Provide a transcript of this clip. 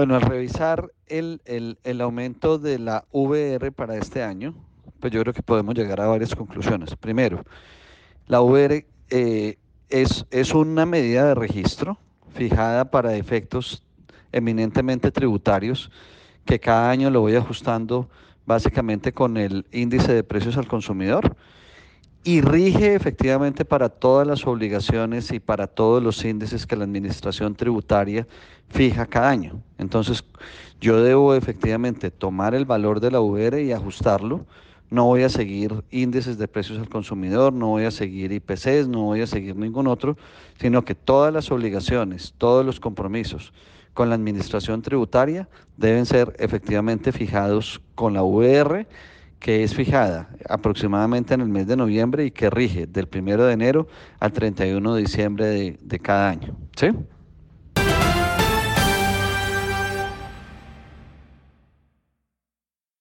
Bueno, al revisar el, el, aumento de la VR para este año, pues yo creo que podemos llegar a varias conclusiones. Primero, la VR eh, es, es una medida de registro fijada para efectos eminentemente tributarios que cada año lo voy ajustando básicamente con el índice de precios al consumidor y rige efectivamente para todas las obligaciones y para todos los índices que la administración tributaria fija cada año. Entonces, yo debo efectivamente tomar el valor de la VR y ajustarlo. No voy a seguir índices de precios al consumidor, no voy a seguir IPCs, no voy a seguir ningún otro, sino que todas las obligaciones, todos los compromisos con la administración tributaria deben ser efectivamente fijados con la VR que es fijada aproximadamente en el mes de noviembre y que rige del 1 de enero al 31 de diciembre de, de cada año. ¿Sí?